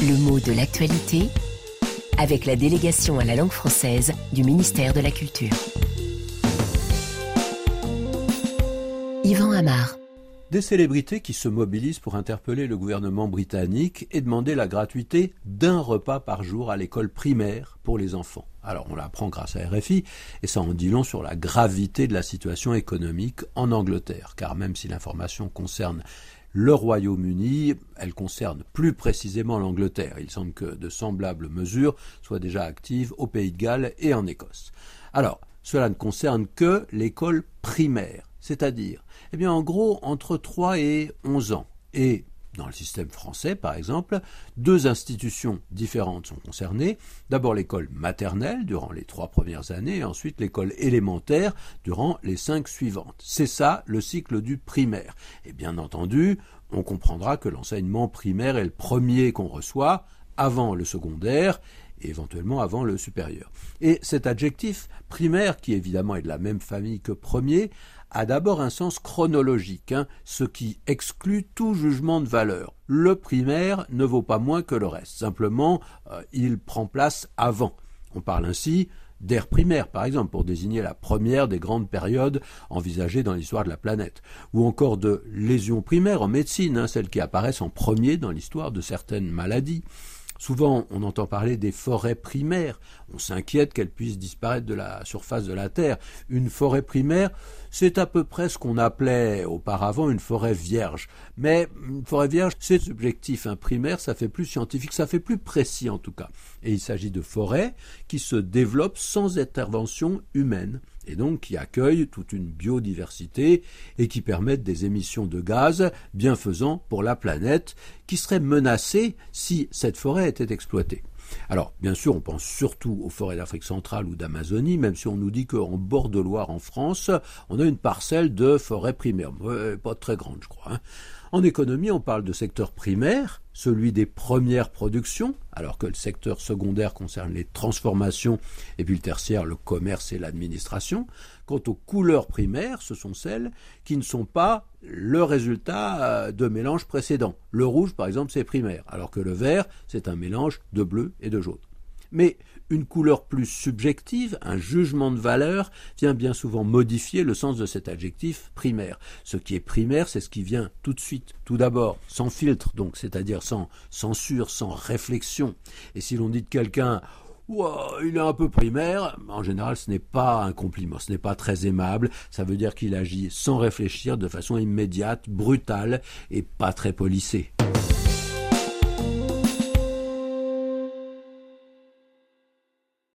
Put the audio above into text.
Le mot de l'actualité avec la délégation à la langue française du ministère de la Culture. Yvan Amar. Des célébrités qui se mobilisent pour interpeller le gouvernement britannique et demander la gratuité d'un repas par jour à l'école primaire pour les enfants. Alors on l'apprend grâce à RFI et ça en dit long sur la gravité de la situation économique en Angleterre, car même si l'information concerne le Royaume-Uni, elle concerne plus précisément l'Angleterre. Il semble que de semblables mesures soient déjà actives au Pays de Galles et en Écosse. Alors, cela ne concerne que l'école primaire, c'est-à-dire, eh bien, en gros, entre 3 et 11 ans. Et dans le système français, par exemple, deux institutions différentes sont concernées. D'abord l'école maternelle durant les trois premières années et ensuite l'école élémentaire durant les cinq suivantes. C'est ça le cycle du primaire. Et bien entendu, on comprendra que l'enseignement primaire est le premier qu'on reçoit avant le secondaire et éventuellement avant le supérieur. Et cet adjectif primaire, qui évidemment est de la même famille que premier, a d'abord un sens chronologique, hein, ce qui exclut tout jugement de valeur. Le primaire ne vaut pas moins que le reste, simplement euh, il prend place avant. On parle ainsi d'ère primaire, par exemple, pour désigner la première des grandes périodes envisagées dans l'histoire de la planète, ou encore de lésions primaires en médecine, hein, celles qui apparaissent en premier dans l'histoire de certaines maladies. Souvent, on entend parler des forêts primaires. On s'inquiète qu'elles puissent disparaître de la surface de la Terre. Une forêt primaire, c'est à peu près ce qu'on appelait auparavant une forêt vierge. Mais une forêt vierge, c'est subjectif. Un primaire, ça fait plus scientifique, ça fait plus précis en tout cas. Et il s'agit de forêts qui se développent sans intervention humaine et donc qui accueillent toute une biodiversité et qui permettent des émissions de gaz bienfaisants pour la planète qui seraient menacées si cette forêt était exploitée. Alors, bien sûr, on pense surtout aux forêts d'Afrique centrale ou d'Amazonie, même si on nous dit qu'en bord de Loire, en France, on a une parcelle de forêt primaire. pas très grande, je crois. Hein. En économie, on parle de secteur primaire, celui des premières productions, alors que le secteur secondaire concerne les transformations et puis le tertiaire, le commerce et l'administration. Quant aux couleurs primaires, ce sont celles qui ne sont pas le résultat euh, de mélanges précédents. Le rouge, par exemple, c'est primaire, alors que le vert, c'est un mélange de bleu et de jaune. Mais une couleur plus subjective, un jugement de valeur, vient bien souvent modifier le sens de cet adjectif primaire. Ce qui est primaire, c'est ce qui vient tout de suite, tout d'abord, sans filtre, donc, c'est-à-dire sans censure, sans réflexion. Et si l'on dit de quelqu'un il est un peu primaire. En général, ce n'est pas un compliment, ce n'est pas très aimable. Ça veut dire qu'il agit sans réfléchir, de façon immédiate, brutale et pas très polissée.